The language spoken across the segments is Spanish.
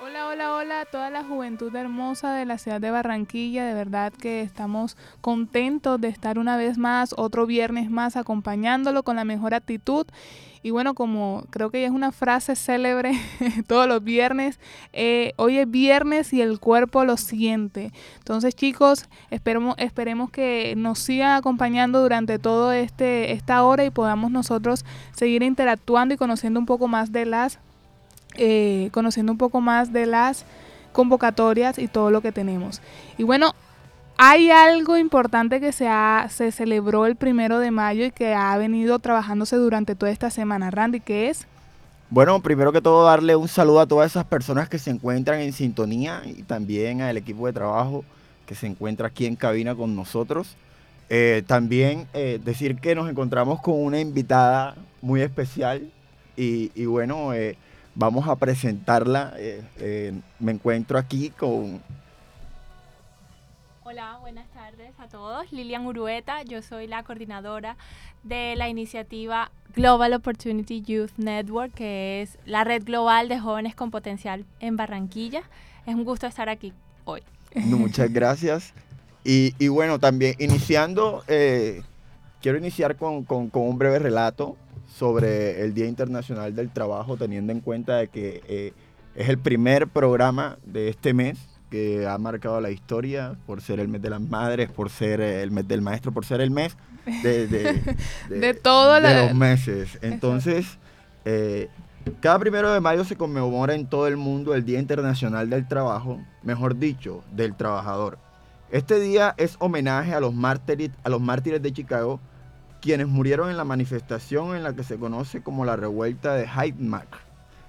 Hola, hola, hola a toda la juventud hermosa de la ciudad de Barranquilla. De verdad que estamos contentos de estar una vez más, otro viernes más, acompañándolo con la mejor actitud. Y bueno, como creo que ya es una frase célebre todos los viernes, eh, hoy es viernes y el cuerpo lo siente. Entonces chicos, esperemos, esperemos que nos sigan acompañando durante todo este, esta hora y podamos nosotros seguir interactuando y conociendo un poco más de las eh, conociendo un poco más de las convocatorias y todo lo que tenemos. Y bueno, hay algo importante que se, se celebró el primero de mayo y que ha venido trabajándose durante toda esta semana. Randy, ¿qué es? Bueno, primero que todo darle un saludo a todas esas personas que se encuentran en sintonía y también al equipo de trabajo que se encuentra aquí en cabina con nosotros. Eh, también eh, decir que nos encontramos con una invitada muy especial y, y bueno, eh, Vamos a presentarla. Eh, eh, me encuentro aquí con... Hola, buenas tardes a todos. Lilian Urueta, yo soy la coordinadora de la iniciativa Global Opportunity Youth Network, que es la red global de jóvenes con potencial en Barranquilla. Es un gusto estar aquí hoy. muchas gracias. Y, bueno, también iniciando, eh, quiero iniciar con, con, un breve relato sobre el Día Internacional del Trabajo, teniendo en cuenta de que eh, es el primer programa de este mes que ha marcado la historia por ser el mes de las madres, por ser el mes del maestro, por ser el mes de, de, todos los meses. Entonces, eh, cada primero de mayo se conmemora en todo el mundo el Día Internacional del Trabajo, mejor dicho, del trabajador. Este día es homenaje a los mártires, a los mártires de Chicago, quienes murieron en la manifestación en la que se conoce como la revuelta de Hyde Park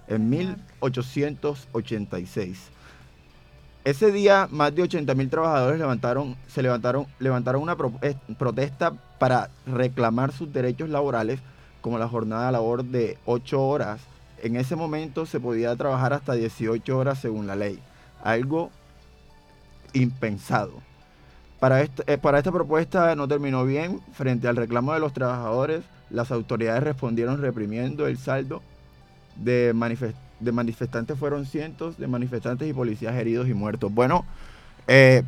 en 1886. Ese día, más de 80.000 trabajadores levantaron, se levantaron, levantaron una eh, protesta para reclamar sus derechos laborales, como la jornada de labor de 8 horas. En ese momento se podía trabajar hasta 18 horas según la ley, algo impensado. Para, eh, para esta propuesta no terminó bien. Frente al reclamo de los trabajadores, las autoridades respondieron reprimiendo el saldo de, de manifestantes. Fueron cientos de manifestantes y policías heridos y muertos. Bueno, eh,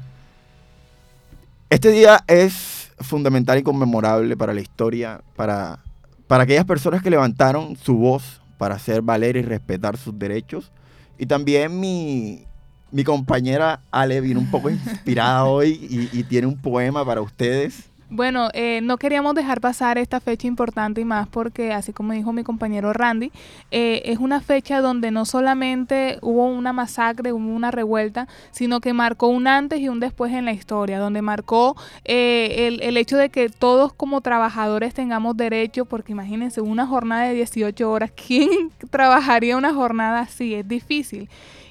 este día es fundamental y conmemorable para la historia, para, para aquellas personas que levantaron su voz para hacer valer y respetar sus derechos. Y también mi, mi compañera Ale vino un poco inspirada hoy y, tiene un poema para ustedes. Bueno, eh, no queríamos dejar pasar esta fecha importante y más porque, así como dijo mi compañero Randy, eh, es una fecha donde no solamente hubo una masacre, hubo una revuelta, sino que marcó un antes y un después en la historia, donde marcó eh, el, el, hecho de que todos como trabajadores tengamos derecho, porque imagínense, una jornada de 18 horas, ¿quién trabajaría una jornada así? Es difícil.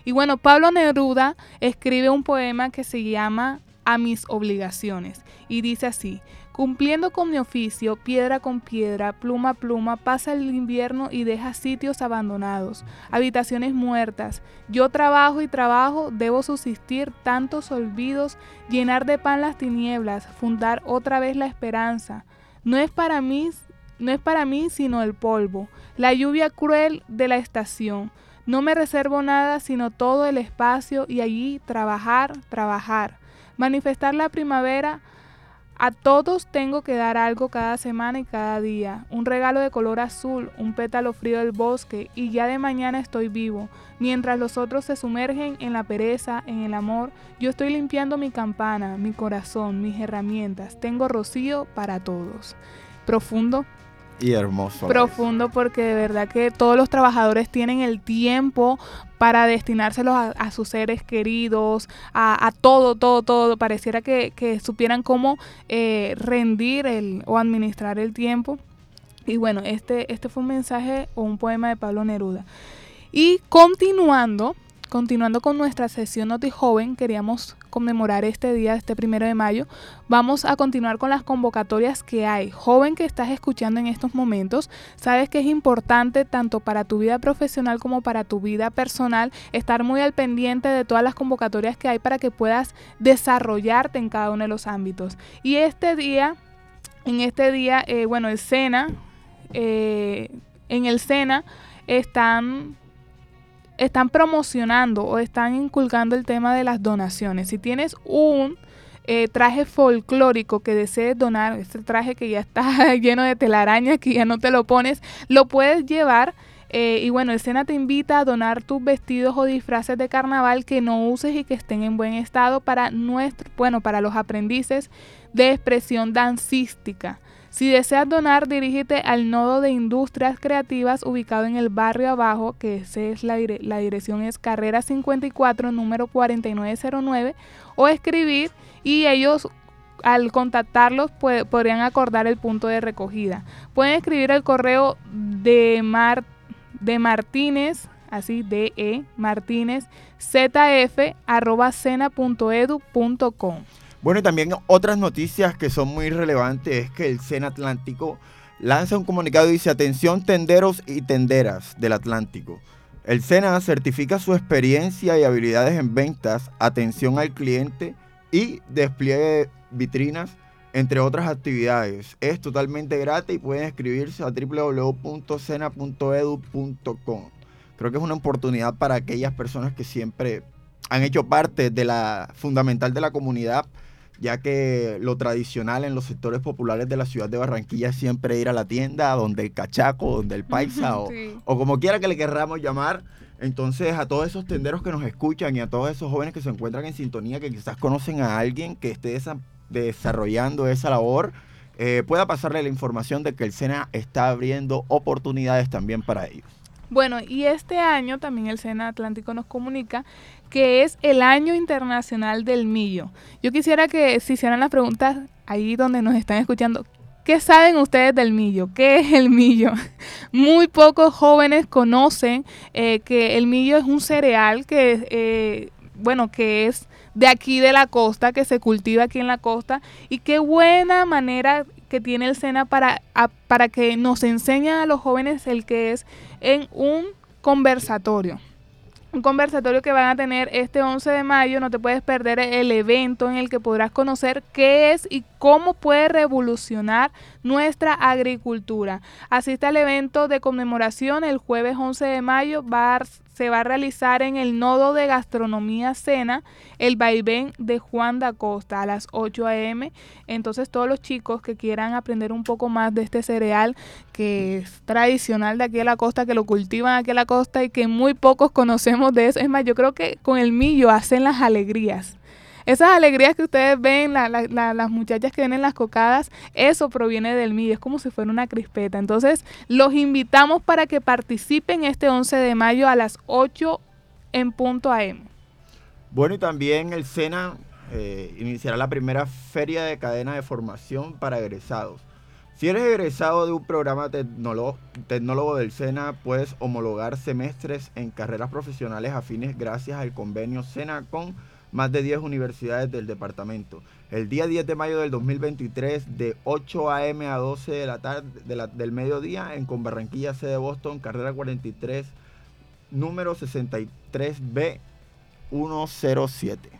Y bueno, Pablo Neruda escribe un poema que se llama A mis obligaciones y dice así, Cumpliendo con mi oficio, piedra con piedra, pluma a pluma, pasa el invierno y deja sitios abandonados, habitaciones muertas. Yo trabajo y trabajo, debo subsistir tantos olvidos, llenar de pan las tinieblas, fundar otra vez la esperanza. No es para mí, no es para mí sino el polvo, la lluvia cruel de la estación. No me reservo nada sino todo el espacio y allí trabajar, trabajar. Manifestar la primavera. A todos tengo que dar algo cada semana y cada día. Un regalo de color azul, un pétalo frío del bosque y ya de mañana estoy vivo. Mientras los otros se sumergen en la pereza, en el amor, yo estoy limpiando mi campana, mi corazón, mis herramientas. Tengo rocío para todos. Profundo, y hermoso. Profundo porque de verdad que todos los trabajadores tienen el tiempo para destinárselos a, sus seres queridos, a, todo, todo, todo. Pareciera que, supieran cómo eh, rendir el, o administrar el tiempo. Y bueno, este, este fue un mensaje o un poema de Pablo Neruda. Y continuando, continuando con nuestra sesión Noti Joven, queríamos conmemorar este día, este primero de mayo, vamos a continuar con las convocatorias que hay. Joven que estás escuchando en estos momentos, sabes que es importante tanto para tu vida profesional como para tu vida personal estar muy al pendiente de todas las convocatorias que hay para que puedas desarrollarte en cada uno de los ámbitos. Y este día, en este día, eh, bueno, el SENA, eh, en el SENA están están promocionando o están inculcando el tema de las donaciones. Si tienes un eh, traje folclórico que desees donar, este traje que ya está lleno de telaraña, que ya no te lo pones, lo puedes llevar. Eh, y bueno, el SENA te invita a donar tus vestidos o disfraces de carnaval que no uses y que estén en buen estado para nuestro, bueno, para los aprendices de expresión dancística. Si deseas donar, dirígete al nodo de industrias creativas ubicado en el barrio abajo, que es la, la dirección es carrera 54, número 4909, o escribir y ellos al contactarlos podrían acordar el punto de recogida. Pueden escribir el correo de, Mar, de Martínez, así de E, Martínez, zf, arroba cena.edu.com. Bueno, y también otras noticias que son muy relevantes es que el SENA Atlántico lanza un comunicado y dice, atención tenderos y tenderas del Atlántico. El SENA certifica su experiencia y habilidades en ventas, atención al cliente y despliegue de vitrinas, entre otras actividades. Es totalmente gratis y pueden escribirse a www.cena.edu.com. Creo que es una oportunidad para aquellas personas que siempre han hecho parte de la fundamental de la comunidad ya que lo tradicional en los sectores populares de la ciudad de Barranquilla es siempre ir a la tienda, donde el cachaco, donde el paisa, o, como quiera que le querramos llamar. Entonces, a todos esos tenderos que nos escuchan y a todos esos jóvenes que se encuentran en sintonía, que quizás conocen a alguien que esté desarrollando esa labor, eh, pueda pasarle la información de que el SENA está abriendo oportunidades también para ellos. Bueno, y este año también el SENA Atlántico nos comunica que es el año internacional del millo. Yo quisiera que se hicieran las preguntas ahí donde nos están escuchando. ¿Qué saben ustedes del millo? ¿Qué es el millo? Muy pocos jóvenes conocen eh, que el millo es un cereal que, eh, bueno, que es de aquí de la costa, que se cultiva aquí en la costa. Y qué buena manera que tiene el SENA para, para que nos enseñe a los jóvenes el que es en un conversatorio. Un conversatorio que van a tener este 11 de mayo, no te puedes perder el evento en el que podrás conocer qué es y cómo puede revolucionar nuestra agricultura. Asiste al evento de conmemoración el jueves 11 de mayo, se va a realizar en el nodo de gastronomía cena el vaivén de Juan da Costa a las 8 a.m. Entonces todos los chicos que quieran aprender un poco más de este cereal que es tradicional de aquí a la costa, que lo cultivan aquí a la costa y que muy pocos conocemos de eso. Es más, yo creo que con el millo hacen las alegrías. Esas alegrías que ustedes ven, las muchachas que ven en las cocadas, eso proviene del millo, es como si fuera una crispeta. Entonces, los invitamos para que participen este 11 de mayo a las 8 en punto AM. Bueno, y también el SENA eh, iniciará la primera feria de cadena de formación para egresados. Si eres egresado de un programa tecnólogo del SENA, puedes homologar semestres en carreras profesionales afines gracias al convenio SENA con más de 10 universidades del departamento. El día 10 de mayo del 2023, de 8 a.m. a 12 de la tarde del mediodía, en Conbarranquilla, sede Boston, carrera 43, número 63B 107.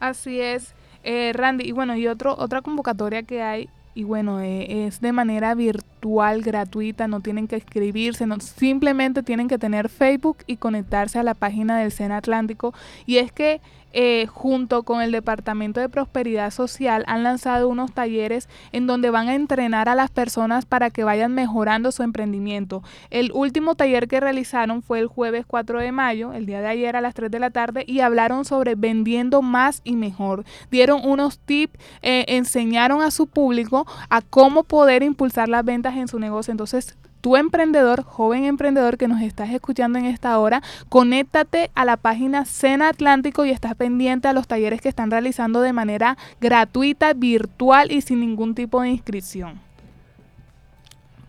Así es, eh, Randy. Y bueno, y otro, otra convocatoria que hay y bueno, eh, es de manera virtual, gratuita, no tienen que escribirse, simplemente tienen que tener Facebook y conectarse a la página del SENA Atlántico. Y es que eh, junto con el Departamento de Prosperidad Social, han lanzado unos talleres en donde van a entrenar a las personas para que vayan mejorando su emprendimiento. El último taller que realizaron fue el jueves 4 de mayo, el día de ayer a las 3 de la tarde, y hablaron sobre vendiendo más y mejor. Dieron unos tips, eh, enseñaron a su público a cómo poder impulsar las ventas en su negocio. Entonces, tu emprendedor, joven emprendedor que nos estás escuchando en esta hora, conéctate a la página Cena Atlántico y estás pendiente a los talleres que están realizando de manera gratuita, virtual y sin ningún tipo de inscripción.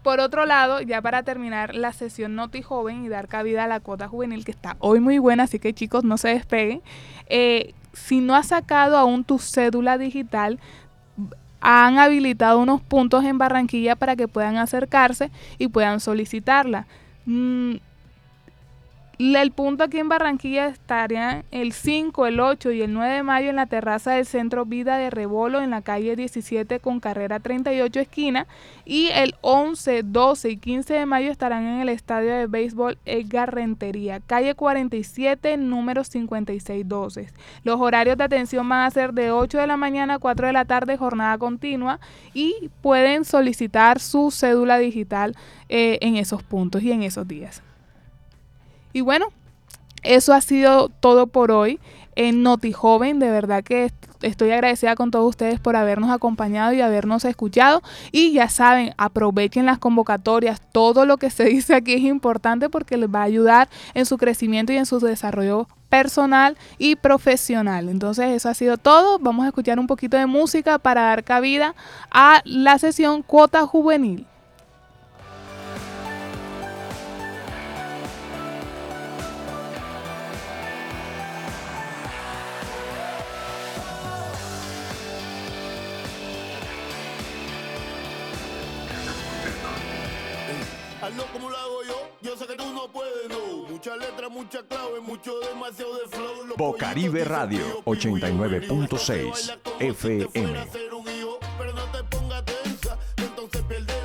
Por otro lado, ya para terminar la sesión Noti Joven y dar cabida a la cuota juvenil, que está hoy muy buena, así que chicos no se despeguen. Eh, si no has sacado aún tu cédula digital, han habilitado unos puntos en Barranquilla para que puedan acercarse y puedan solicitarla. Mm, El punto aquí en Barranquilla estaría el 5, el 8 y el 9 de mayo en la terraza del Centro Vida de Rebolo en la calle 17 con carrera 38 esquina. Y el 11, 12 y 15 de mayo estarán en el estadio de béisbol Edgar Rentería, calle 47, número 5612. Los horarios de atención van a ser de 8 de la mañana a 4 de la tarde, jornada continua. Y pueden solicitar su cédula digital eh, en esos puntos y en esos días. Y bueno, eso ha sido todo por hoy en Noti Joven. De verdad que estoy agradecida con todos ustedes por habernos acompañado y habernos escuchado. Y ya saben, aprovechen las convocatorias. Todo lo que se dice aquí es importante porque les va a ayudar en su crecimiento y en su desarrollo personal y profesional. Entonces eso ha sido todo. Vamos a escuchar un poquito de música para dar cabida a la sesión Cuota Juvenil. Mucha letra, mucha clave, mucho demasiado de flow. Bocaribe Radio 89.6 FM. Pero no te pongas tensa, entonces pierde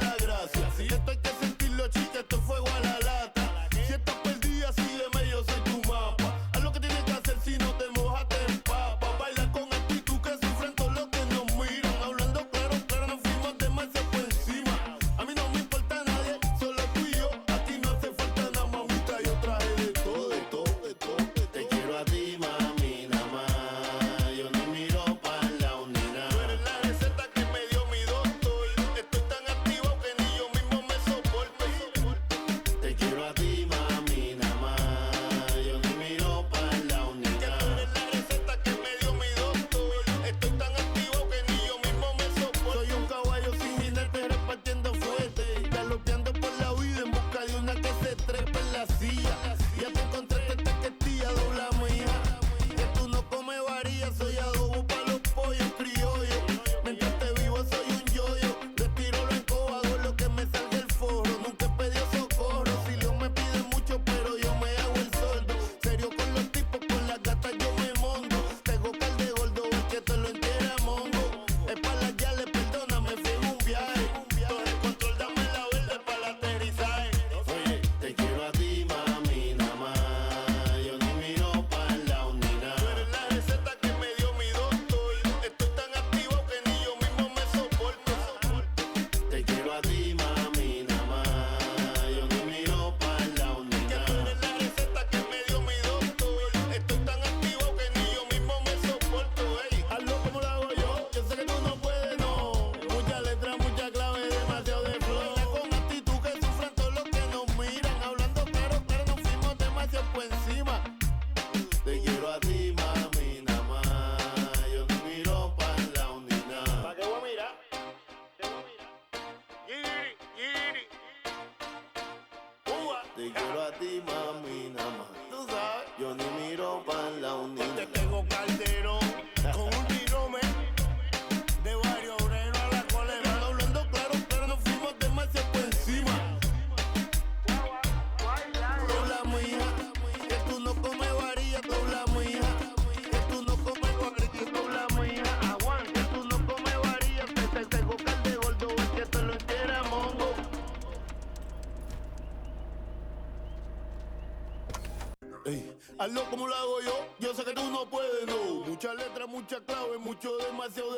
hazlo como lo hago yo, yo sé que tú no puedes, no. Mucha letra, mucha clave, mucho demasiado.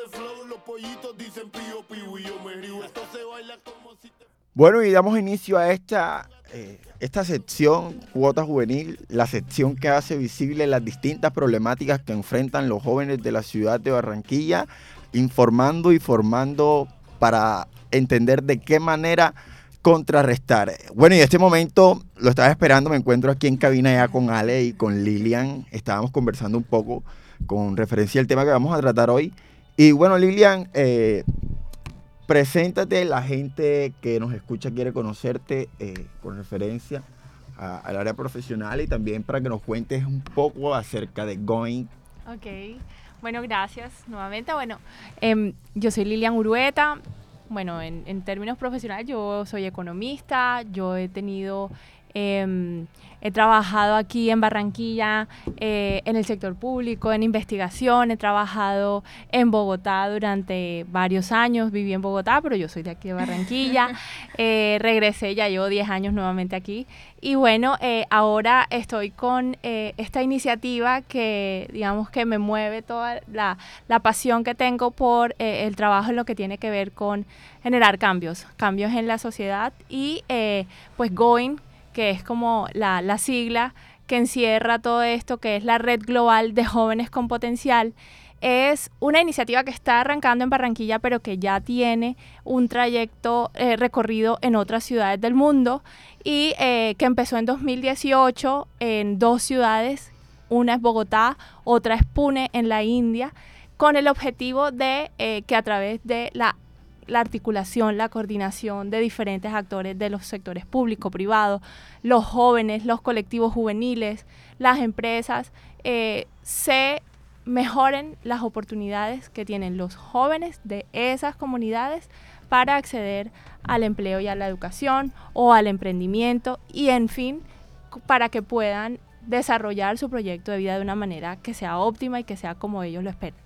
Los pollitos dicen pío y yo me río. Esto se baila como si te... Bueno, y damos inicio a esta, eh, esta sección Cuota Juvenil, la sección que hace visible las distintas problemáticas que enfrentan los jóvenes de la ciudad de Barranquilla, informando y formando para entender de qué manera contrarrestar. Bueno, y este momento lo estaba esperando, me encuentro aquí en cabina ya con Ale y con Lilian, estábamos conversando un poco con referencia al tema que vamos a tratar hoy. Y bueno, Lilian, eh, Preséntate, la gente que nos escucha quiere conocerte eh, con referencia al área profesional y también para que nos cuentes un poco acerca de Going. Ok, bueno, gracias nuevamente. Bueno, em, yo soy Lilian Urueta. Bueno, en, en términos profesionales, yo soy economista. Yo he tenido Em, he trabajado aquí en Barranquilla eh, en el sector público, en investigación, he trabajado en Bogotá durante varios años, viví en Bogotá, pero yo soy de aquí de Barranquilla, Eh, regresé, ya llevo 10 años nuevamente aquí. Y bueno, eh, ahora estoy con esta iniciativa que digamos que me mueve toda la, la pasión que tengo por el trabajo en lo que tiene que ver con generar cambios, cambios en la sociedad y pues Going, que es como la, la sigla que encierra todo esto, que es la Red Global de Jóvenes con Potencial, es una iniciativa que está arrancando en Barranquilla, pero que ya tiene un trayecto eh, recorrido en otras ciudades del mundo y eh, que empezó en 2018 en dos ciudades, una es Bogotá, otra es Pune en la India, con el objetivo de eh, que a través de la la articulación, la coordinación de diferentes actores de los sectores público, privado, los jóvenes, los colectivos juveniles, las empresas, eh, se mejoren las oportunidades que tienen los jóvenes de esas comunidades para acceder al empleo y a la educación o al emprendimiento y en fin para que puedan desarrollar su proyecto de vida de una manera que sea óptima y que sea como ellos lo esperan.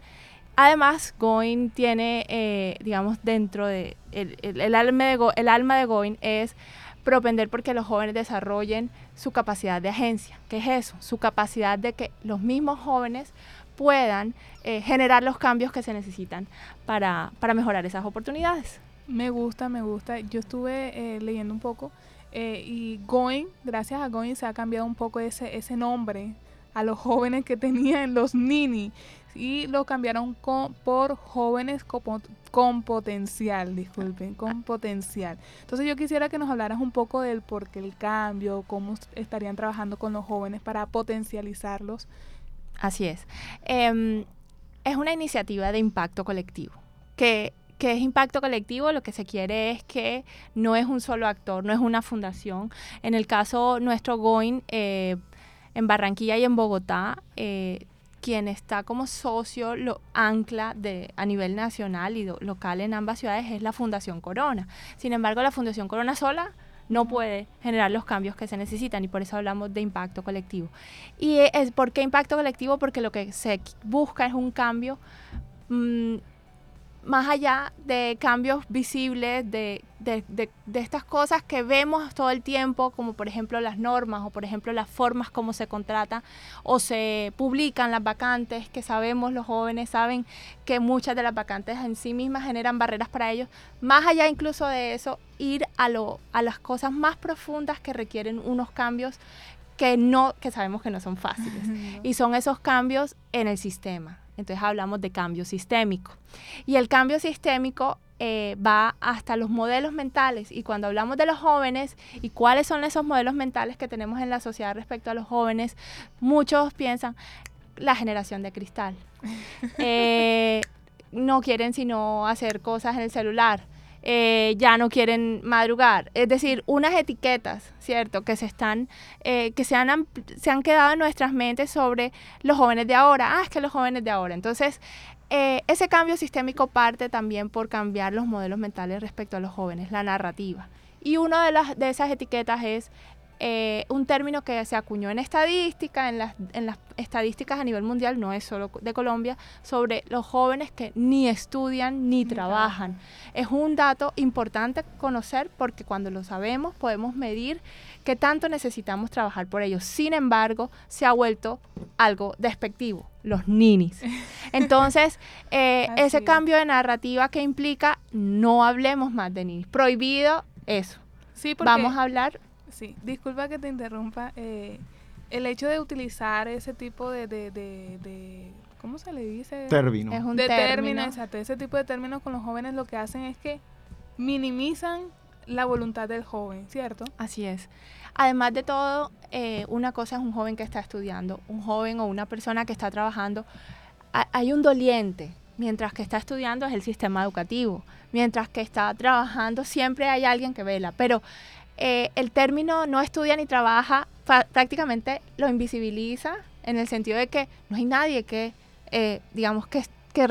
Además, Going tiene, eh, digamos, dentro de el, el- alma de Go- Going es propender porque los jóvenes desarrollen su capacidad de agencia. ¿Qué es eso? Su capacidad de que los mismos jóvenes puedan eh, generar los cambios que se necesitan para, para mejorar esas oportunidades. Me gusta, me gusta. Yo estuve eh, leyendo un poco y Going, gracias a Going se ha cambiado un poco ese, ese nombre a los jóvenes que tenían los Nini y lo cambiaron con, por jóvenes copo- con potencial, disculpen, con potencial. Entonces yo quisiera que nos hablaras un poco del por qué el cambio, cómo estarían trabajando con los jóvenes para potencializarlos. Así es. Em, es una iniciativa de impacto colectivo. Que, que es impacto colectivo, lo que se quiere es que no es un solo actor, no es una fundación. En el caso nuestro Going, eh, en Barranquilla y en Bogotá, eh, quien está como socio, lo ancla de, a nivel nacional y local en ambas ciudades es la Fundación Corona. Sin embargo, la Fundación Corona sola no puede generar los cambios que se necesitan y por eso hablamos de impacto colectivo. ¿Y es por qué impacto colectivo? Porque lo que se busca es un cambio mm, más allá de cambios visibles, de, de- de- de estas cosas que vemos todo el tiempo, como por ejemplo las normas o por ejemplo las formas como se contrata o se publican las vacantes, que sabemos los jóvenes saben que muchas de las vacantes en sí mismas generan barreras para ellos. Más allá incluso de eso, ir a, lo, a las cosas más profundas que requieren unos cambios que no, que sabemos que no son fáciles. Y son esos cambios en el sistema. Entonces hablamos de cambio sistémico. Y el cambio sistémico eh, va hasta los modelos mentales. Y cuando hablamos de los jóvenes y cuáles son esos modelos mentales que tenemos en la sociedad respecto a los jóvenes, muchos piensan la generación de cristal. Eh, no quieren sino hacer cosas en el celular. Eh, ya no quieren madrugar. Es decir, unas etiquetas, ¿cierto? Que se están, eh, que se han, se han quedado en nuestras mentes sobre los jóvenes de ahora. Ah, es que los jóvenes de ahora. Entonces, eh, ese cambio sistémico parte también por cambiar los modelos mentales respecto a los jóvenes, la narrativa. Y una de, las, de esas etiquetas es eh, un término que se acuñó en estadística, en las, en las estadísticas a nivel mundial, no es solo de Colombia, sobre los jóvenes que ni estudian ni, Ni trabajan. Es un dato importante conocer porque cuando lo sabemos podemos medir qué tanto necesitamos trabajar por ellos. Sin embargo, se ha vuelto algo despectivo, los ninis. Entonces, eh, ese es. cambio de narrativa que implica no hablemos más de ninis. Prohibido eso. Sí, porque, Vamos a hablar Sí, disculpa que te interrumpa. eh, el hecho de utilizar ese tipo de, de, de, de- ¿cómo se le dice? Término. es un de término. exacto. Ese tipo de términos con los jóvenes lo que hacen es que minimizan la voluntad del joven, ¿cierto? Así es. Además de todo, eh, una cosa es un joven que está estudiando, un joven o una persona que está trabajando. Ha- hay un doliente. Mientras que está estudiando es el sistema educativo. Mientras que está trabajando siempre hay alguien que vela. Pero eh, el término no estudia ni trabaja prácticamente lo invisibiliza en el sentido de que no hay nadie que, eh, digamos, que, que,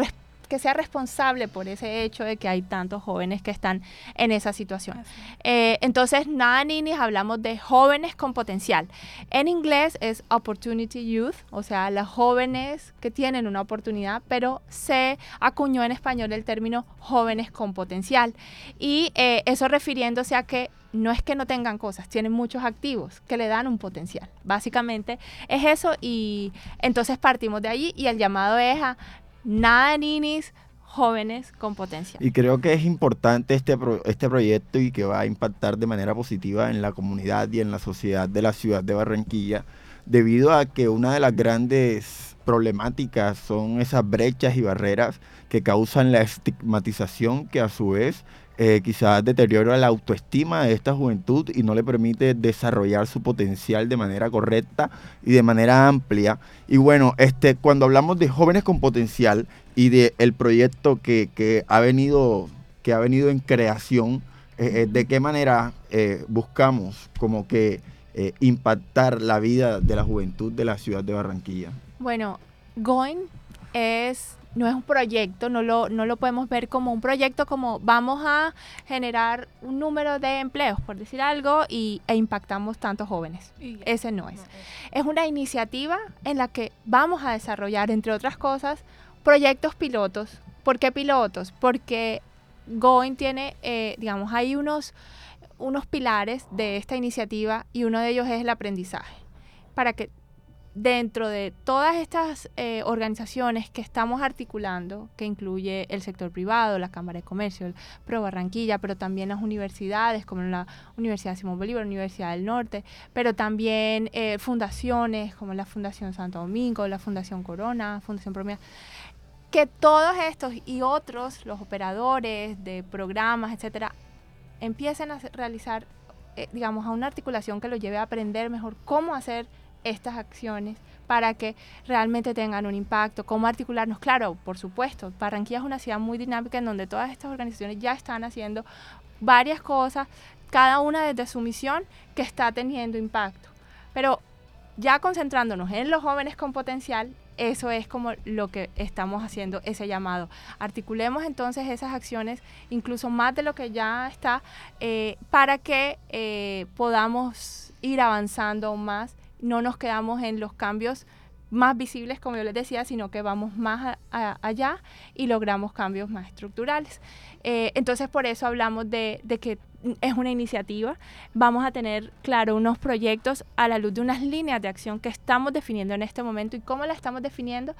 que sea responsable por ese hecho de que hay tantos jóvenes que están en esa situación. Eh, entonces, nada ninis, hablamos de jóvenes con potencial. En inglés es Opportunity Youth, o sea, las jóvenes que tienen una oportunidad, pero se acuñó en español el término jóvenes con potencial. Y eh, eso refiriéndose a que no es que no tengan cosas, tienen muchos activos que le dan un potencial. Básicamente es eso y entonces partimos de allí y el llamado es a nada ninis, jóvenes con potencial. Y creo que es importante este, este proyecto y que va a impactar de manera positiva en la comunidad y en la sociedad de la ciudad de Barranquilla, debido a que una de las grandes problemáticas son esas brechas y barreras que causan la estigmatización que a su vez eh, quizás deteriora la autoestima de esta juventud y no le permite desarrollar su potencial de manera correcta y de manera amplia. Y bueno, este, cuando hablamos de jóvenes con potencial y de el proyecto que, que ha venido que ha venido en creación, eh, eh, de qué manera eh, buscamos como que impactar la vida de la juventud de la ciudad de Barranquilla. Bueno, Going es no es un proyecto, no lo, no lo podemos ver como un proyecto como vamos a generar un número de empleos, por decir algo, y, e impactamos tantos jóvenes. Y- Ese no es. no, Es una iniciativa en la que vamos a desarrollar, entre otras cosas, proyectos pilotos. ¿Por qué pilotos? Porque Going tiene, eh, digamos, hay unos, unos pilares de esta iniciativa y uno de ellos es el aprendizaje. Para que dentro de todas estas eh, organizaciones que estamos articulando, que incluye el sector privado, la Cámara de Comercio, el Pro Barranquilla, pero también las universidades como la Universidad Simón Bolívar, Universidad del Norte, pero también eh, fundaciones como la Fundación Santo Domingo, la Fundación Corona, Fundación Promia, que todos estos y otros, los operadores de programas, etcétera, empiecen a realizar, eh, digamos, a una articulación que los lleve a aprender mejor cómo hacer estas acciones para que realmente tengan un impacto, cómo articularnos. Claro, por supuesto, Barranquilla es una ciudad muy dinámica en donde todas estas organizaciones ya están haciendo varias cosas, cada una desde su misión que está teniendo impacto. Pero ya concentrándonos en los jóvenes con potencial, eso es como lo que estamos haciendo, ese llamado. Articulemos entonces esas acciones, incluso más de lo que ya está, eh, para que eh, podamos ir avanzando más. No nos quedamos en los cambios más visibles, como yo les decía, sino que vamos más allá y logramos cambios más estructurales. Eh, entonces, por eso hablamos de, de que es una iniciativa. Vamos a tener, claro, unos proyectos a la luz de unas líneas de acción que estamos definiendo en este momento. ¿Y cómo la estamos definiendo?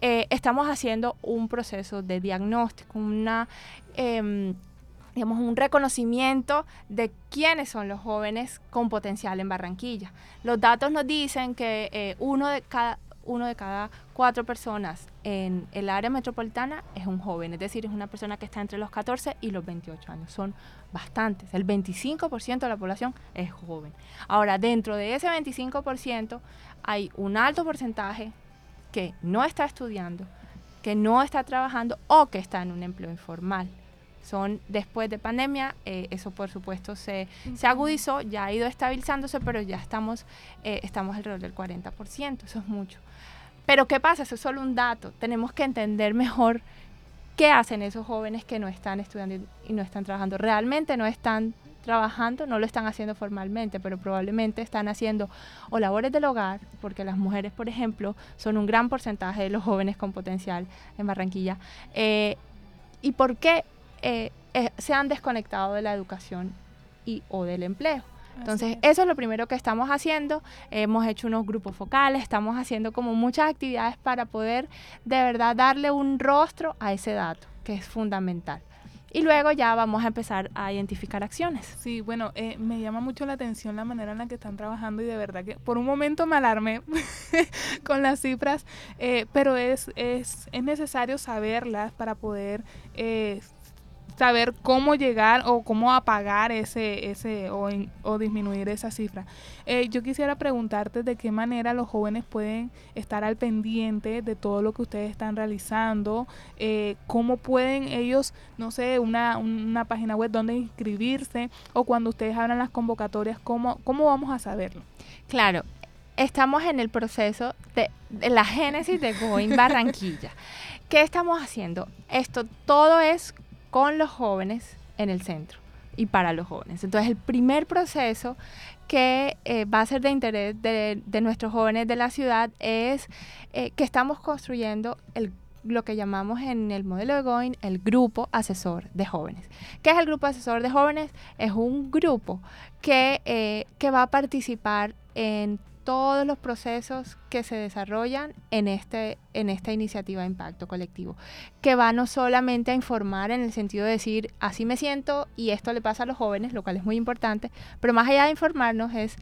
Eh, estamos haciendo un proceso de diagnóstico, una... em, digamos, un reconocimiento de quiénes son los jóvenes con potencial en Barranquilla. Los datos nos dicen que eh, uno, de cada, uno de cada cuatro personas en el área metropolitana es un joven, es decir, es una persona que está entre los 14 y los 28 años. Son bastantes. El 25% de la población es joven. Ahora, dentro de ese 25% hay un alto porcentaje que no está estudiando, que no está trabajando o que está en un empleo informal son después de pandemia, eh, eso por supuesto se, se agudizó, ya ha ido estabilizándose, pero ya estamos, eh, estamos alrededor del 40%, eso es mucho. Pero ¿qué pasa? Eso es solo un dato, tenemos que entender mejor qué hacen esos jóvenes que no están estudiando y- y no están trabajando. Realmente no están trabajando, no lo están haciendo formalmente, pero probablemente están haciendo o labores del hogar, porque las mujeres, por ejemplo, son un gran porcentaje de los jóvenes con potencial en Barranquilla. Eh, ¿Y por qué eh, eh, se han desconectado de la educación y, o del empleo? Entonces, es. eso es lo primero que estamos haciendo. Hemos hecho unos grupos focales, estamos haciendo como muchas actividades para poder de verdad darle un rostro a ese dato, que es fundamental. Y luego ya vamos a empezar a identificar acciones. Sí, bueno, eh, me llama mucho la atención la manera en la que están trabajando y de verdad que por un momento me alarmé con las cifras, eh, pero es, es, es necesario saberlas para poder eh, saber cómo llegar o cómo apagar ese, ese o, en- o disminuir esa cifra. Eh, yo quisiera preguntarte de qué manera los jóvenes pueden estar al pendiente de todo lo que ustedes están realizando, eh, cómo pueden ellos, no sé, una, una página web donde inscribirse o cuando ustedes abran las convocatorias, cómo, cómo vamos a saberlo. Claro, estamos en el proceso de, de la génesis de Going Barranquilla. ¿Qué estamos haciendo? Esto todo es con los jóvenes en el centro y para los jóvenes. Entonces, el primer proceso que eh, va a ser de interés de, nuestros jóvenes de la ciudad es eh, que estamos construyendo lo que llamamos en el modelo de Going el grupo asesor de jóvenes. ¿Qué es el grupo asesor de jóvenes? Es un grupo que, eh, que va a participar en todos los procesos que se desarrollan en, este, en esta iniciativa de impacto colectivo, que va no solamente a informar en el sentido de decir, así me siento y esto le pasa a los jóvenes, lo cual es muy importante, pero más allá de informarnos es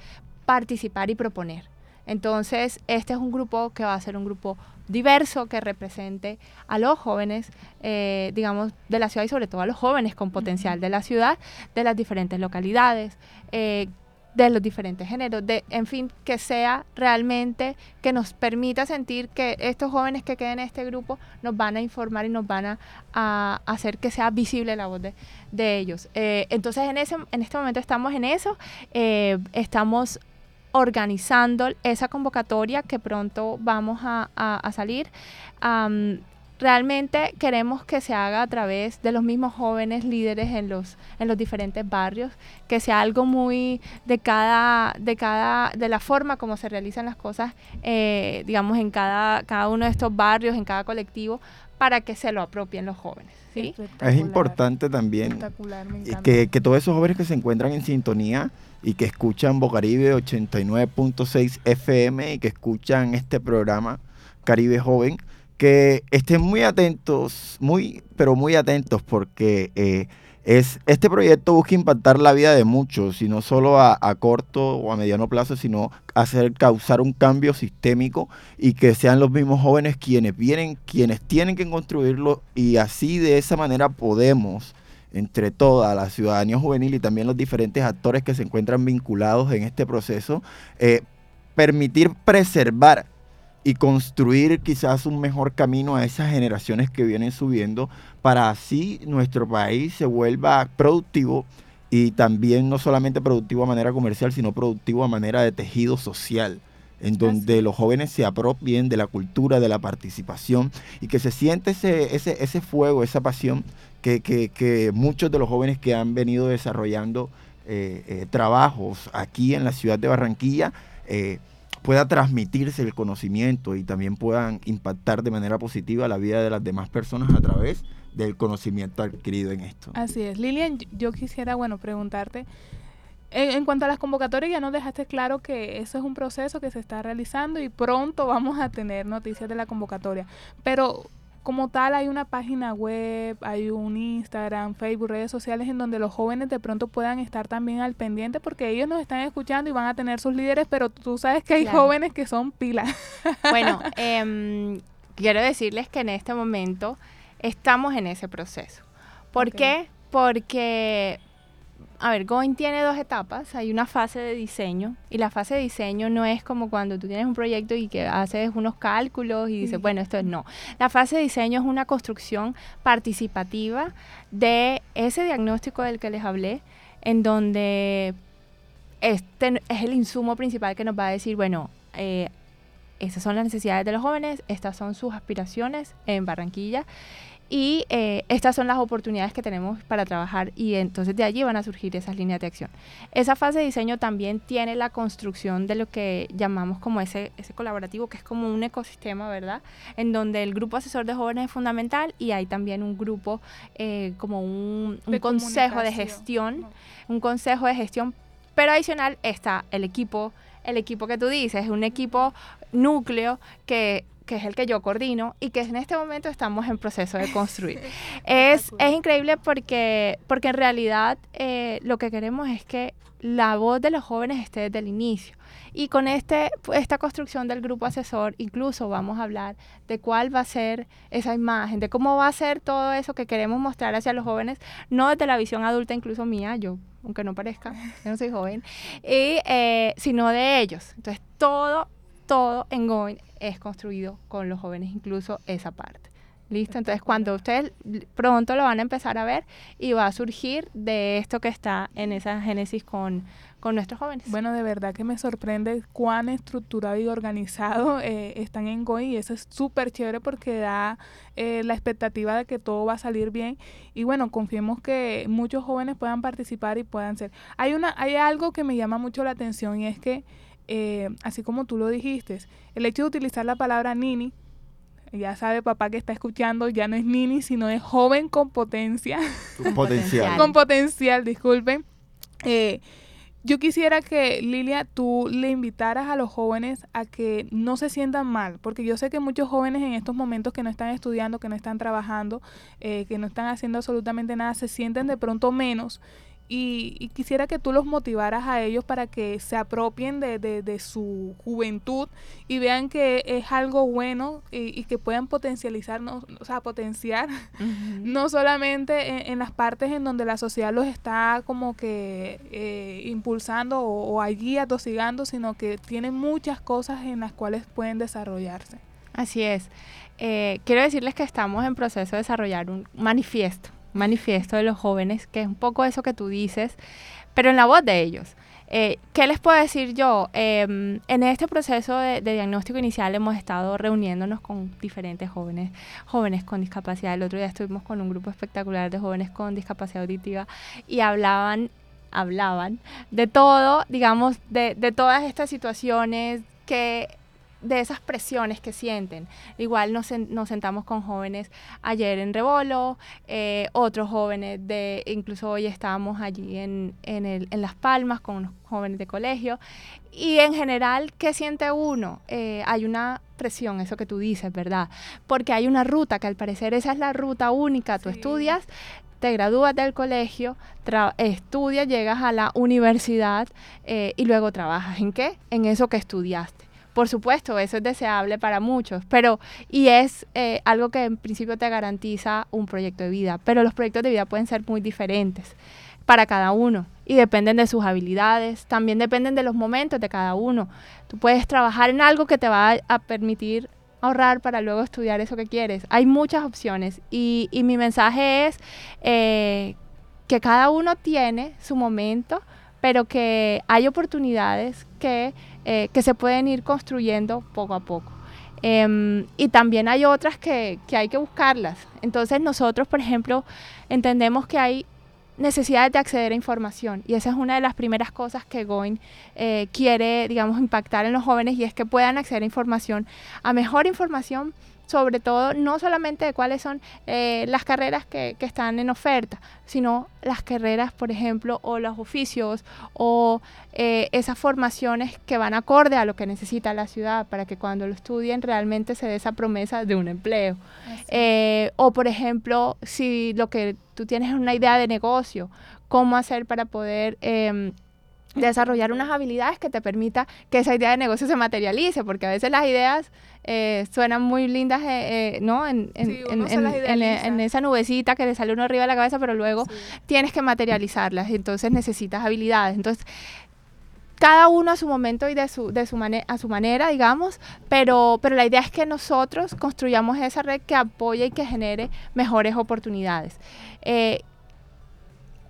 participar y proponer. Entonces, este es un grupo que va a ser un grupo diverso que represente a los jóvenes, eh, digamos, de la ciudad y sobre todo a los jóvenes con potencial de la ciudad, de las diferentes localidades, eh, de los diferentes géneros, de, en fin, que sea realmente que nos permita sentir que estos jóvenes que queden en este grupo nos van a informar y nos van a, a hacer que sea visible la voz de, de ellos. Eh, entonces, en, ese, en este momento estamos en eso, eh, estamos organizando esa convocatoria que pronto vamos a, a, salir. Realmente queremos que se haga a través de los mismos jóvenes líderes en los, en los diferentes barrios, que sea algo muy de cada, de cada, de la forma como se realizan las cosas, eh, digamos, en cada, cada uno de estos barrios, en cada colectivo, para que se lo apropien los jóvenes. ¿sí? Es importante también que, que todos esos jóvenes que se encuentran en sintonía y que escuchan Bocaribe 89.6 FM y que escuchan este programa Caribe Joven, que estén muy atentos, muy, pero muy atentos, porque eh, es, este proyecto busca impactar la vida de muchos, y no solo a, corto o a mediano plazo, sino hacer causar un cambio sistémico y que sean los mismos jóvenes quienes vienen, quienes tienen que construirlo, y así de esa manera podemos entre toda la ciudadanía juvenil y también los diferentes actores que se encuentran vinculados en este proceso, eh, permitir preservar y construir quizás un mejor camino a esas generaciones que vienen subiendo para así nuestro país se vuelva productivo y también no solamente productivo a manera comercial, sino productivo a manera de tejido social, en donde los jóvenes se apropien de la cultura, de la participación y que se siente ese, ese, ese fuego, esa pasión que, que, que, muchos de los jóvenes que han venido desarrollando eh, eh, trabajos aquí en la ciudad de Barranquilla, eh, pueda transmitirse el conocimiento y también puedan impactar de manera positiva la vida de las demás personas a través del conocimiento adquirido en esto. Así es. Lilian, yo quisiera, bueno, preguntarte, en, en, cuanto a las convocatorias, ya nos dejaste claro que eso es un proceso que se está realizando y pronto vamos a tener noticias de la convocatoria. Pero como tal hay una página web, hay un Instagram, Facebook, redes sociales en donde los jóvenes de pronto puedan estar también al pendiente porque ellos nos están escuchando y van a tener sus líderes, pero tú sabes que hay claro. jóvenes que son pilas. Bueno, eh, quiero decirles que en este momento estamos en ese proceso. ¿Por okay. qué? Porque a ver, Going tiene dos etapas. Hay una fase de diseño y la fase de diseño no es como cuando tú tienes un proyecto y que haces unos cálculos y dices, mm. bueno, esto es no. La fase de diseño es una construcción participativa de ese diagnóstico del que les hablé, en donde este es el insumo principal que nos va a decir, bueno, eh, esas son las necesidades de los jóvenes, estas son sus aspiraciones en Barranquilla y eh, estas son las oportunidades que tenemos para trabajar y entonces de allí van a surgir esas líneas de acción. Esa fase de diseño también tiene la construcción de lo que llamamos como ese, ese colaborativo, que es como un ecosistema, ¿verdad? En donde el grupo asesor de jóvenes es fundamental y hay también un grupo eh, como un, un consejo de gestión, un consejo de gestión, pero adicional está el equipo el equipo que tú dices, es un equipo núcleo que que es el que yo coordino y que en este momento estamos en proceso de construir. es, es increíble porque, porque en realidad eh, lo que queremos es que la voz de los jóvenes esté desde el inicio. Y con este, esta construcción del grupo asesor, incluso vamos a hablar de cuál va a ser esa imagen, de cómo va a ser todo eso que queremos mostrar hacia los jóvenes, no desde la visión adulta, incluso mía, yo, aunque no parezca, yo no soy joven, y, eh, sino de ellos. Entonces, todo, todo en Going es construido con los jóvenes, incluso esa parte. ¿Listo? Entonces, cuando ustedes pronto lo van a empezar a ver y va a surgir de esto que está en esa génesis con, con nuestros jóvenes. Bueno, de verdad que me sorprende cuán estructurado y organizado eh, están en GOI y eso es súper chévere porque da eh, la expectativa de que todo va a salir bien y bueno, confiemos que muchos jóvenes puedan participar y puedan ser. Hay, una, hay algo que me llama mucho la atención y es que, eh, así como tú lo dijiste, el hecho de utilizar la palabra nini, ya sabe papá que está escuchando, ya no es nini, sino es joven con potencia Potencial. potencial. con potencial, disculpen. Eh, yo quisiera que Lilia, tú le invitaras a los jóvenes a que no se sientan mal, porque yo sé que muchos jóvenes en estos momentos que no están estudiando, que no están trabajando, eh, que no están haciendo absolutamente nada, se sienten de pronto menos. Y, y quisiera que tú los motivaras a ellos para que se apropien de, de- de su juventud y vean que es algo bueno y, y que puedan potencializar, no- o sea, potenciar no solamente en, en las partes en donde la sociedad los está como que eh, impulsando o, o allí atosigando, sino que tienen muchas cosas en las cuales pueden desarrollarse. Así es. Eh, quiero decirles que estamos en proceso de desarrollar un manifiesto, manifiesto de los jóvenes, que es un poco eso que tú dices, pero en la voz de ellos. Eh, ¿Qué les puedo decir yo? Em, en este proceso de, diagnóstico inicial hemos estado reuniéndonos con diferentes jóvenes, jóvenes con discapacidad. El otro día estuvimos con un grupo espectacular de jóvenes con discapacidad auditiva y hablaban, hablaban de todo, digamos, de todas estas situaciones que de esas presiones que sienten. Igual nos, nos sentamos con jóvenes ayer en Rebolo, eh, otros jóvenes de, incluso hoy estábamos allí en, en, el- en Las Palmas con unos jóvenes de colegio. Y en general, ¿qué siente uno? Eh, hay una presión, eso que tú dices, ¿verdad? Porque hay una ruta, que al parecer esa es la ruta única. Tú Sí. estudias, te gradúas del colegio, estudias, llegas a la universidad eh, y luego trabajas. ¿En qué? En eso que estudiaste. Por supuesto, eso es deseable para muchos, pero y es eh, algo que en principio te garantiza un proyecto de vida, pero los proyectos de vida pueden ser muy diferentes para cada uno y dependen de sus habilidades, también dependen de los momentos de cada uno. Tú puedes trabajar en algo que te va a, permitir ahorrar para luego estudiar eso que quieres. Hay muchas opciones y, y mi mensaje es eh, que cada uno tiene su momento, pero que hay oportunidades que, eh, que se pueden ir construyendo poco a poco. Em, y también hay otras que, que hay que buscarlas. Entonces nosotros, por ejemplo, entendemos que hay necesidades de acceder a información y esa es una de las primeras cosas que Goin eh, quiere, digamos, impactar en los jóvenes y es que puedan acceder a información, a mejor información, sobre todo no solamente de cuáles son eh, las carreras que, que están en oferta, sino las carreras, por ejemplo, o los oficios o eh, esas formaciones que van acorde a lo que necesita la ciudad para que cuando lo estudien realmente se dé esa promesa de un empleo. Eh, o por ejemplo, si lo que tú tienes es una idea de negocio, cómo hacer para poder em, desarrollar unas habilidades que te permita que esa idea de negocio se materialice, porque a veces las ideas eh, suenan muy lindas, eh, eh, ¿no? En, en, Sí, en- en- esa nubecita que le sale uno arriba de la cabeza, pero luego Sí. tienes que materializarlas, entonces necesitas habilidades. Entonces, cada uno a su momento y de su, de su a su manera, digamos, pero, pero la idea es que nosotros construyamos esa red que apoye y que genere mejores oportunidades. Eh,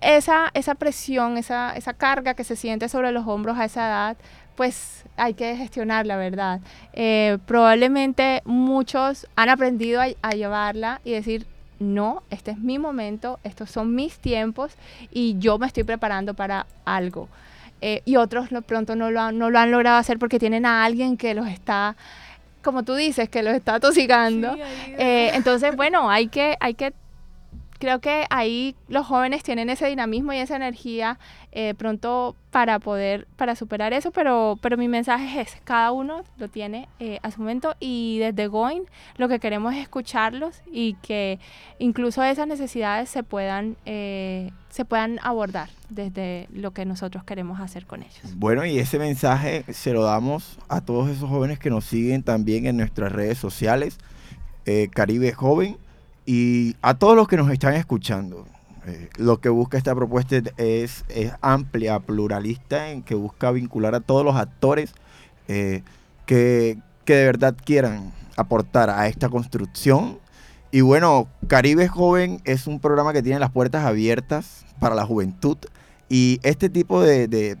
esa, esa presión, esa, esa carga que se siente sobre los hombros a esa edad, pues hay que gestionarla, ¿verdad? Eh, probablemente muchos han aprendido a, a llevarla y decir, no, este es mi momento, estos son mis tiempos y yo me estoy preparando para algo. Eh, y otros de pronto no lo, han, no lo han logrado hacer porque tienen a alguien que los está, como tú dices, que los está tosigando. Sí, Eh, entonces, bueno, hay que, hay que, creo que ahí los jóvenes tienen ese dinamismo y esa energía eh, pronto para poder, para superar eso, pero, pero mi mensaje es cada uno lo tiene eh, a su momento y desde Going lo que queremos es escucharlos y que incluso esas necesidades se puedan, eh, se puedan abordar desde lo que nosotros queremos hacer con ellos. Bueno, y ese mensaje se lo damos a todos esos jóvenes que nos siguen también en nuestras redes sociales, eh, Caribe Joven, y a todos los que nos están escuchando. Eh, lo que busca esta propuesta es, es amplia, pluralista, en que busca vincular a todos los actores eh, que, que de verdad quieran aportar a esta construcción y bueno, Caribe Joven es un programa que tiene las puertas abiertas para la juventud y este tipo de, de-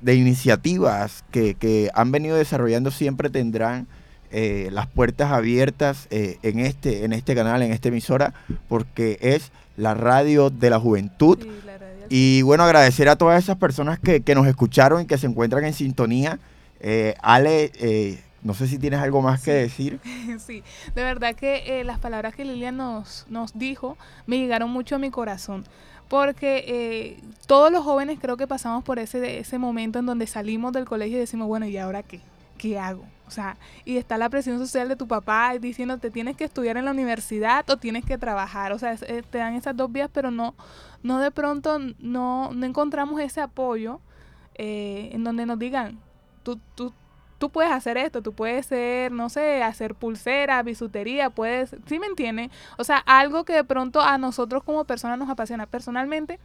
de iniciativas que, que han venido desarrollando siempre tendrán eh, las puertas abiertas eh, en, este, en este canal, en esta emisora, porque es la radio de la juventud. Sí, la radio. Y bueno, agradecer a todas esas personas que, que nos escucharon y que se encuentran en sintonía. Eh, Ale, eh, no sé si tienes algo más que decir. Sí, de verdad que eh, las palabras que Lilian nos, nos dijo me llegaron mucho a mi corazón. Porque eh, todos los jóvenes creo que pasamos por ese, ese momento en donde salimos del colegio y decimos, bueno, ¿y ahora qué? ¿Qué hago? O sea, y está la presión social de tu papá diciendo, te tienes que estudiar en la universidad o tienes que trabajar. O sea, eh, te dan esas dos vías, pero no, no de pronto no, no encontramos ese apoyo eh, en donde nos digan, tú, tú, tú puedes hacer esto, tú puedes ser, no sé, hacer pulsera, bisutería, puedes, ¿sí me entienden? O sea, algo que de pronto a nosotros como personas nos apasiona. Personalmente,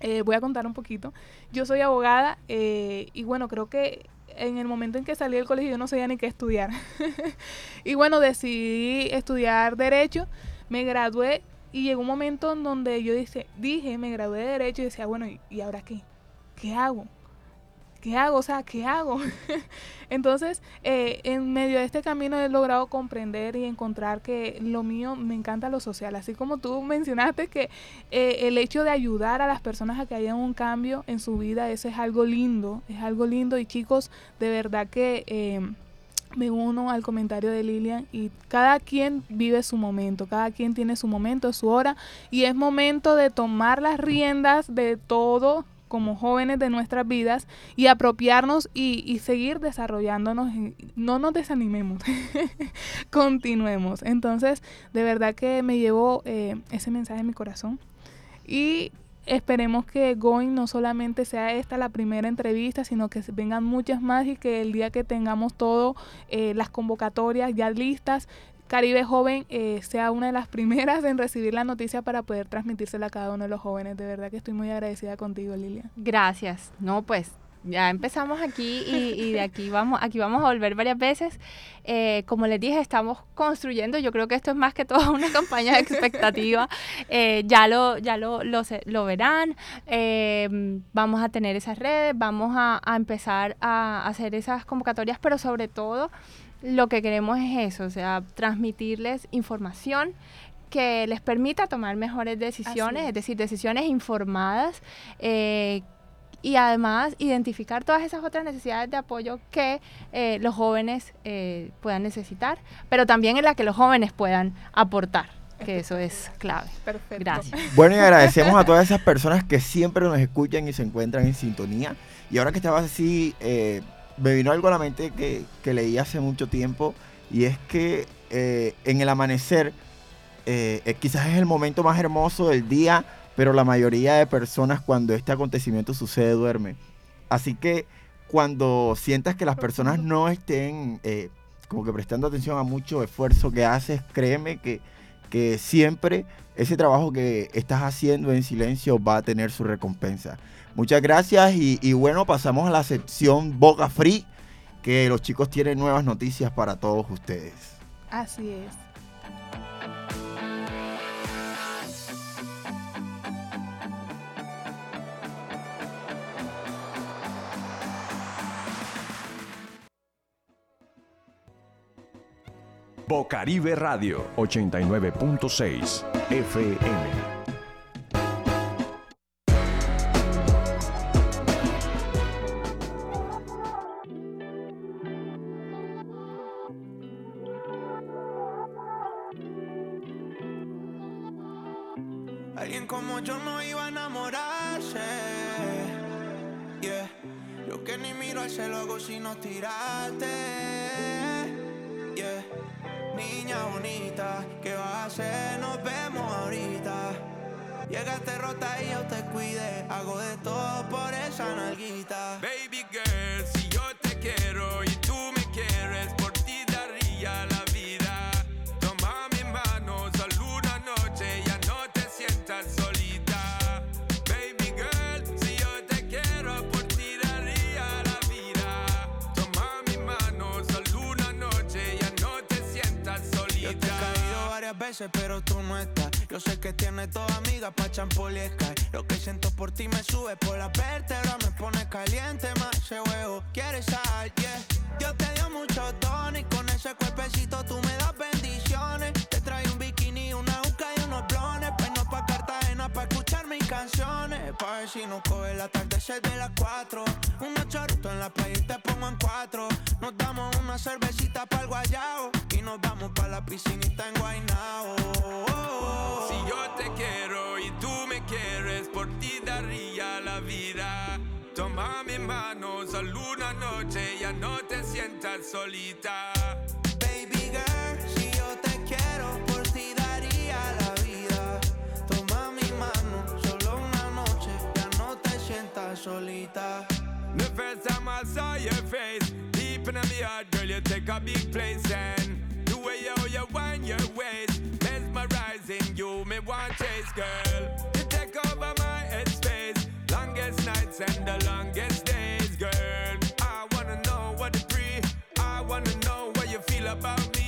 eh, voy a contar un poquito. Yo soy abogada eh, y bueno, creo que en el momento en que salí del colegio yo no sabía ni qué estudiar. y bueno, decidí estudiar derecho, me gradué y llegó un momento en donde yo dije, dije me gradué de derecho y decía, bueno, ¿y, y ahora qué? ¿Qué hago? ¿Qué hago? O sea, ¿qué hago? Entonces, eh, en medio de este camino he logrado comprender y encontrar que lo mío me encanta lo social. Así como tú mencionaste que eh, el hecho de ayudar a las personas a que haya un cambio en su vida, eso es algo lindo, es algo lindo. Y chicos, de verdad que eh, me uno al comentario de Lilian y cada quien vive su momento, cada quien tiene su momento, su hora y es momento de tomar las riendas de todo como jóvenes de nuestras vidas y apropiarnos y, y seguir desarrollándonos. No nos desanimemos, continuemos. Entonces, de verdad que me llevó eh, ese mensaje en mi corazón y esperemos que Going no solamente sea esta la primera entrevista, sino que vengan muchas más y que el día que tengamos todo, eh, las convocatorias ya listas, Caribe Joven eh, sea una de las primeras en recibir la noticia para poder transmitírsela a cada uno de los jóvenes. De verdad que estoy muy agradecida contigo, Lilian. Gracias. No, pues ya empezamos aquí y, de aquí vamos, aquí vamos a volver varias veces. Eh, como les dije, estamos construyendo. Yo creo que esto es más que todo una campaña de expectativa. Eh, ya lo, ya lo, lo, lo verán. Vamos a tener esas redes, vamos a empezar a hacer esas convocatorias, pero sobre todo lo que queremos es eso, o sea, transmitirles información que les permita tomar mejores decisiones, es. es decir, decisiones informadas eh, y además identificar todas esas otras necesidades de apoyo que eh, los jóvenes eh, puedan necesitar, pero también en la que los jóvenes puedan aportar, que eso es clave. Perfecto. Gracias. Bueno, y agradecemos a todas esas personas que siempre nos escuchan y se encuentran en sintonía. Y ahora que estabas así, eh, me vino algo a la mente que, que leí hace mucho tiempo, y es que eh, en el amanecer eh, eh, quizás es el momento más hermoso del día, pero la mayoría de personas cuando este acontecimiento sucede duerme. Así que cuando sientas que las personas no estén eh, como que prestando atención a mucho esfuerzo que haces, créeme que, que siempre ese trabajo que estás haciendo en silencio va a tener su recompensa. Muchas gracias y, y bueno, pasamos a la sección Boca Free, que los chicos tienen nuevas noticias para todos ustedes. Así es. Bocaribe Radio 89.6 FM. Alguien como yo no iba a enamorarse. Yeah. Yo que ni miro al cielo hago si no tiraste. Yeah. Niña bonita, ¿qué vas a hacer? Nos vemos ahorita. Llegaste rota y yo te cuide. Hago de todo por esa nalguita. Pero tú no estás. Yo sé que tienes dos amigas pa' champol y Sky. Lo que siento por ti me sube por la vértebra, me pone caliente más ese huevo. ¿Quieres sal? Yeah. Dios te dio mucho tono y con ese cuerpecito tú me das bendiciones. Te trae un bikini, una uca y unos blones. Pa' escuchar mis canciones. Pa' ver si nos coge el atardecer de las cuatro. Unos chorritos en la playa y te pongo en cuatro. Nos damos una cervecita para el guayao. Y nos vamos pa' la piscinita en Guaynao. Si yo te quiero y tú me quieres, por ti daría la vida. Toma mi mano, solo una noche, ya no te sientas solita. Baby girl, solita. The first time I saw your face, deep in my heart, girl, you take a big place and the way you, you wind your waist, mesmerizing you, me want chase, girl. You take over my headspace, longest nights and the longest days, girl. I wanna know what the free, I wanna know what you feel about me,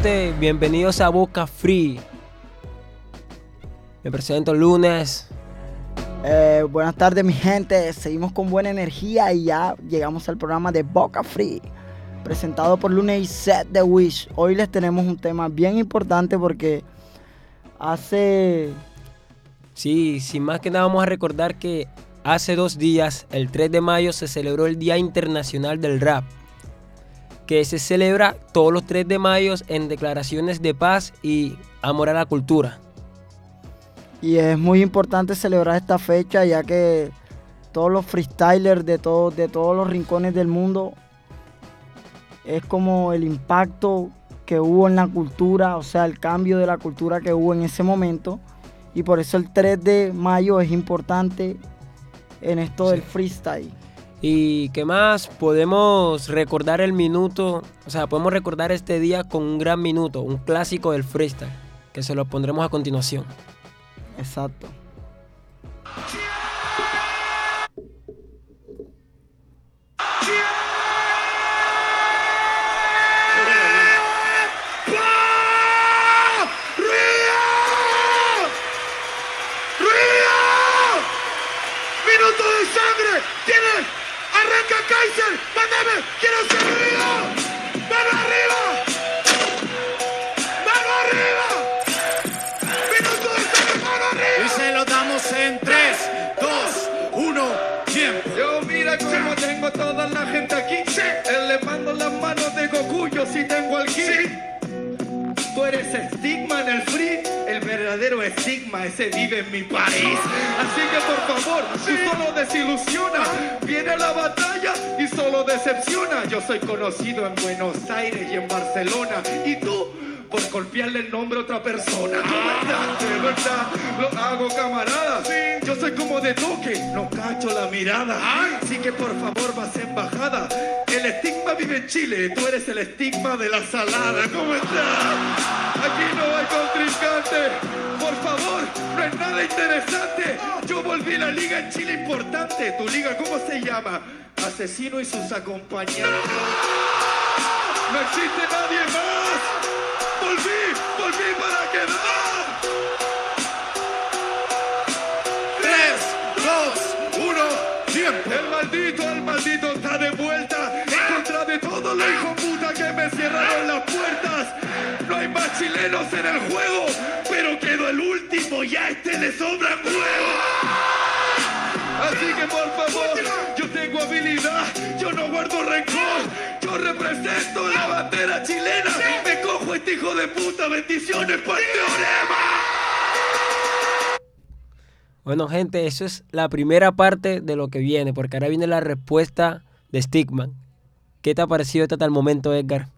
Gente, bienvenidos a Boca Free. Me presento lunes. Eh, buenas tardes mi gente, seguimos con buena energía y ya llegamos al programa de Boca Free, presentado por Lunes y Set The Wish. Hoy les tenemos un tema bien importante porque hace... Sí, sin más que nada vamos a recordar que hace dos días, el 3 de mayo, se celebró el Día Internacional del Rap, que se celebra todos los 3 de mayo en declaraciones de paz y amor a la cultura. Y es muy importante celebrar esta fecha ya que todos los freestylers de, todo- de todos los rincones del mundo es como el impacto que hubo en la cultura, o sea, el cambio de la cultura que hubo en ese momento. Y por eso el 3 de mayo es importante en esto del freestyle. Y qué más, podemos recordar el minuto, o sea, podemos recordar este día con un gran minuto, un clásico del freestyle, que se lo pondremos a continuación. Exacto. Minuto Minuto de sangre. Tienes. Arranca Kaiser. Mándame. Quiero ser vivo. Mano arriba. Mano arriba. Minuto de sangre. Mano arriba. Y se lo damos en 3, 2, 1, tiempo. Yo mira cómo tengo toda la gente aquí. Elevando las manos de Goku, yo sí tengo al ki. Tú eres estigma en el free, verdadero estigma, ese vive en mi país. Así que por favor, tú solo desilusiona. Viene la batalla y solo decepciona. Yo soy conocido en Buenos Aires y en Barcelona. Y tú, por golpearle el nombre a otra persona. De verdad, de verdad, lo hago camarada. Yo soy como de toque, no cacho la mirada. Así que por favor, vas a embajada. El estigma vive en Chile, tú eres el estigma de la salada. ¿Cómo estás? Aquí no hay contrincante. La liga en Chile importante. ¿Tu liga cómo se llama? Asesino y sus acompañantes. No existe nadie más. Volví, volví para quedar. 3, 2, 1, tiempo. El maldito, el maldito está de vuelta en contra de todos los hijos puta que me cierraron las puertas. No hay más chilenos en el juego, pero quedó el último y a este le sobran huevos. Así que por favor, yo tengo habilidad, yo no guardo rencor, yo represento la bandera chilena, me cojo este hijo de puta, bendiciones para el teorema. Bueno, gente, eso es la primera parte de lo que viene, porque ahora viene la respuesta de Stigman. ¿Qué te ha parecido hasta el momento, Edgar?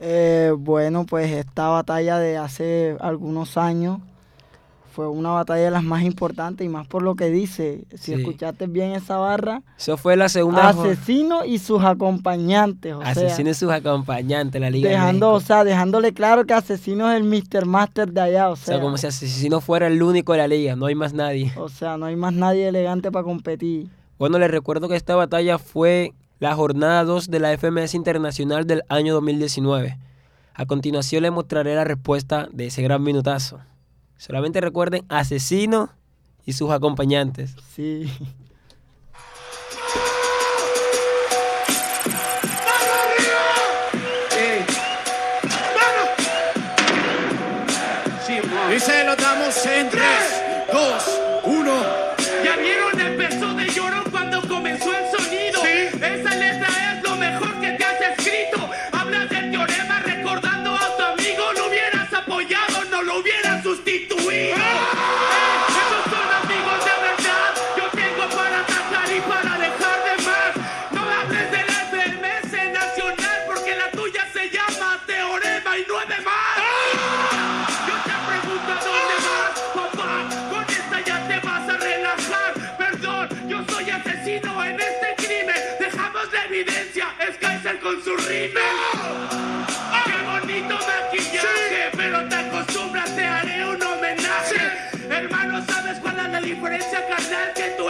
Eh, bueno, pues esta batalla de hace algunos años fue una batalla de las más importantes y más por lo que dice. Si Sí. escuchaste bien esa barra, Eso fue la segunda. asesino y sus acompañantes. O Asesino y sus acompañantes, la Liga de dejando, o México. sea, dejándole claro que asesino es el Mr. Master de allá. O O sea, sea, como si Asesino fuera el único de la liga, no hay más nadie. o sea, no hay más nadie elegante para competir. Bueno, les recuerdo que esta batalla fue la jornada 2 de la FMS Internacional del año 2019. A continuación les mostraré la respuesta de ese gran minutazo. Solamente recuerden Asesino y sus acompañantes. Sí. Se lo damos en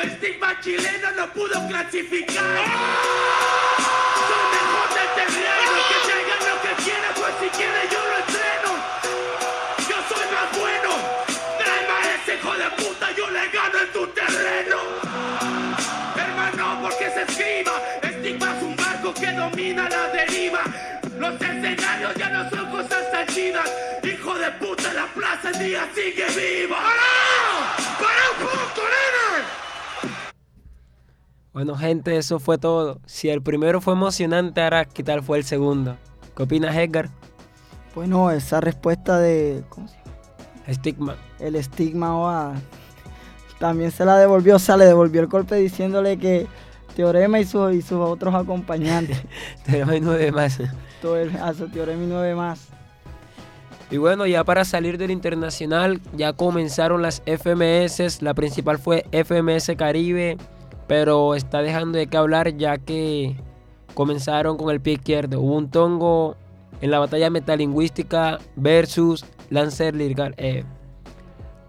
estigma chileno no pudo clasificar. Soy mejor del terreno, que traigan lo que quieran, pues si quiere yo lo entreno. Yo soy más bueno. Tráeme a ese hijo de puta, yo le gano en tu terreno. Hermano, porque se escriba. Estigma es un barco que domina la deriva. Los escenarios ya no son cosas tan chidas. Hijo de puta, la plaza el día sigue viva. ¡Para! ¡Para un poco! Bueno, gente, eso fue todo. Si el primero fue emocionante, ahora, ¿qué tal fue el segundo? ¿Qué opinas, Edgar? Bueno, esa respuesta de ¿cómo se llama? Stigma. el estigma oa, también se la devolvió, o sea, le devolvió el golpe diciéndole que Teorema y, su- y sus otros acompañantes. Tenemos nueve más. Todo el, a su Teorema y nueve más. Y bueno, ya para salir del internacional, ya comenzaron las FMS. La principal fue FMS Caribe, pero está dejando de qué hablar ya que comenzaron con el pie izquierdo. Hubo un tongo en la batalla metalingüística versus Lancer Lirical. eh,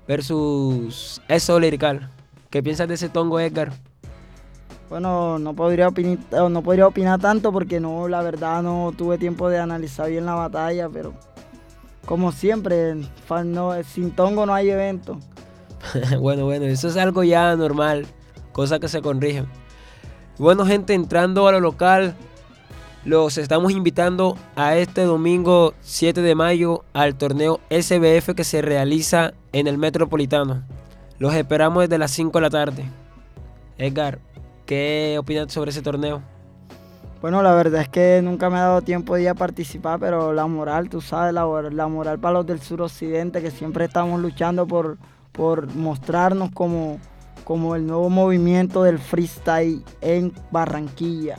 versus Eso Lirical. ¿Qué piensas de ese tongo, Edgar? Bueno, no podría, opinar, no podría opinar tanto porque no, la verdad no tuve tiempo de analizar bien la batalla, pero como siempre, fa- no- sin tongo no hay evento. bueno, bueno, eso es algo ya normal. Cosas que se corrigen. Bueno, gente, entrando a lo local, los estamos invitando a este domingo 7 de mayo al torneo SBF que se realiza en el Metropolitano. Los esperamos desde las 5 de la tarde. Edgar, ¿qué opinas sobre ese torneo? Bueno, la verdad es que nunca me ha dado tiempo de ir a participar, pero la moral, tú sabes, la, moral para los del suroccidente, que siempre estamos luchando por, por mostrarnos como, como el nuevo movimiento del freestyle en Barranquilla.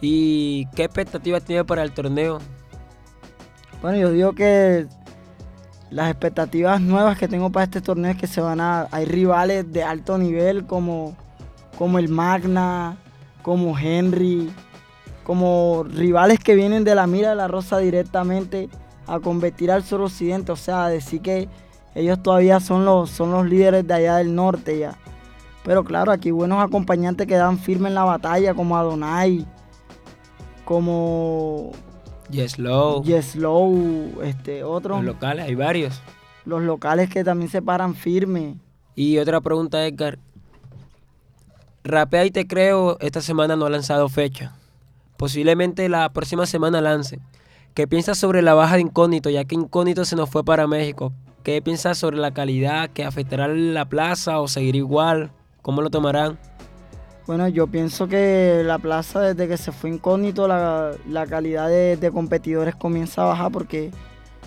¿Y qué expectativas tiene para el torneo? Bueno, yo digo que las expectativas nuevas que tengo para este torneo es que se van a. Hay rivales de alto nivel como, como el Magna, como Henry, como rivales que vienen de la mira de la rosa directamente a competir al suroccidente. O sea, decir que ellos todavía son los, son los líderes de allá del norte ya. Pero claro, aquí buenos acompañantes que dan firme en la batalla, como Adonai, como Yes Low. Yes Low, este, otros. Los locales, hay varios. Los locales que también se paran firme. Y otra pregunta, Edgar. Rapea y Te Creo esta semana no ha lanzado fecha. Posiblemente la próxima semana lance. ¿Qué piensas sobre la baja de Incógnito, ya que Incógnito se nos fue para México? ¿Qué piensas sobre la calidad? ¿Que afectará la plaza o seguir igual? ¿Cómo lo tomarán? Bueno, yo pienso que la plaza desde que se fue incógnito la, la calidad de, de, competidores comienza a bajar porque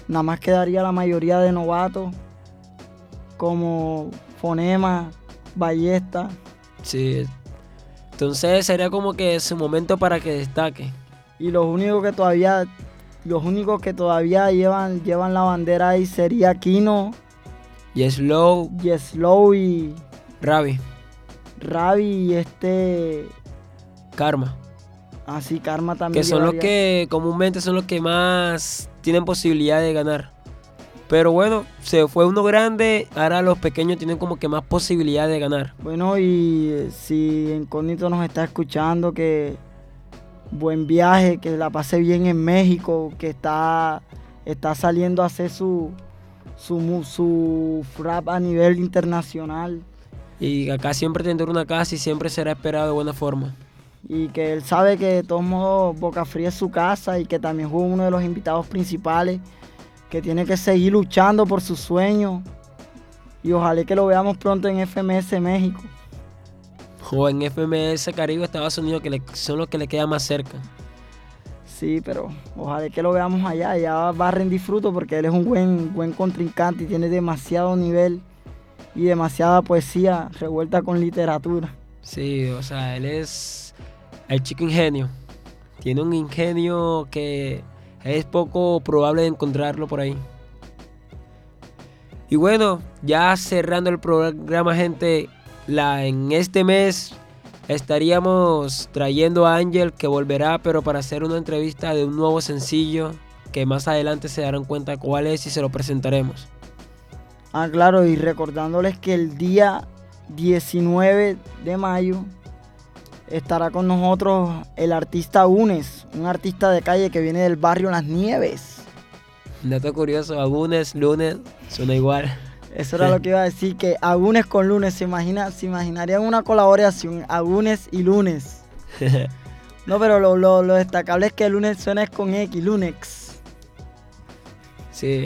nada más quedaría la mayoría de novatos como Fonema, Ballesta. Sí. Entonces sería como que su momento para que destaque. Y los únicos que todavía los únicos que todavía llevan llevan la bandera ahí sería Kino, Yeslow, Yeslow y Ravi. Ravi y este Karma. Ah, sí, Karma también. Que son los que comúnmente son los que más tienen posibilidad de ganar. Pero bueno, se fue uno grande, ahora los pequeños tienen como que más posibilidad de ganar. Bueno, y si Incógnito nos está escuchando, que buen viaje, que la pase bien en México, que está, está saliendo a hacer su, su, su rap a nivel internacional. Y acá siempre tendrá una casa y siempre será esperado de buena forma. Y que él sabe que de todos modos Boca Fría es su casa y que también fue uno de los invitados principales, que tiene que seguir luchando por su sueño. Y ojalá que lo veamos pronto en FMS México. O en FMS Caribe, Estados Unidos, que le, son los que le quedan más cerca. Sí, pero ojalá que lo veamos allá. Ya va a rendir fruto porque él es un buen, buen contrincante y tiene demasiado nivel y demasiada poesía revuelta con literatura. Sí, o sea, él es el chico ingenio. Tiene un ingenio que es poco probable de encontrarlo por ahí. Y bueno, ya cerrando el programa, gente, la, en este mes estaríamos trayendo a Ángel que volverá, pero para hacer una entrevista de un nuevo sencillo que más adelante se darán cuenta cuál es y se lo presentaremos. Ah, claro, y recordándoles que el día 19 de mayo estará con nosotros el artista Unes, un artista de calle que viene del barrio Las Nieves. Dato curioso, Agunes, lunes, suena igual. Eso era lo que iba a decir, que Agunes con lunes, se, imagina, se imaginarían una colaboración, Agunes y lunes. no, pero lo, lo, lo, destacable es que el lunes suena es con X, Lunex. Sí.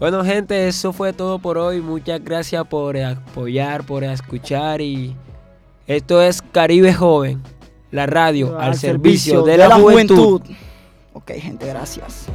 Bueno, gente, eso fue todo por hoy. Muchas gracias por apoyar, por escuchar y esto es Caribe Joven, la radio al, al servicio, servicio, de, de, la, la juventud. juventud. Ok, gente, gracias.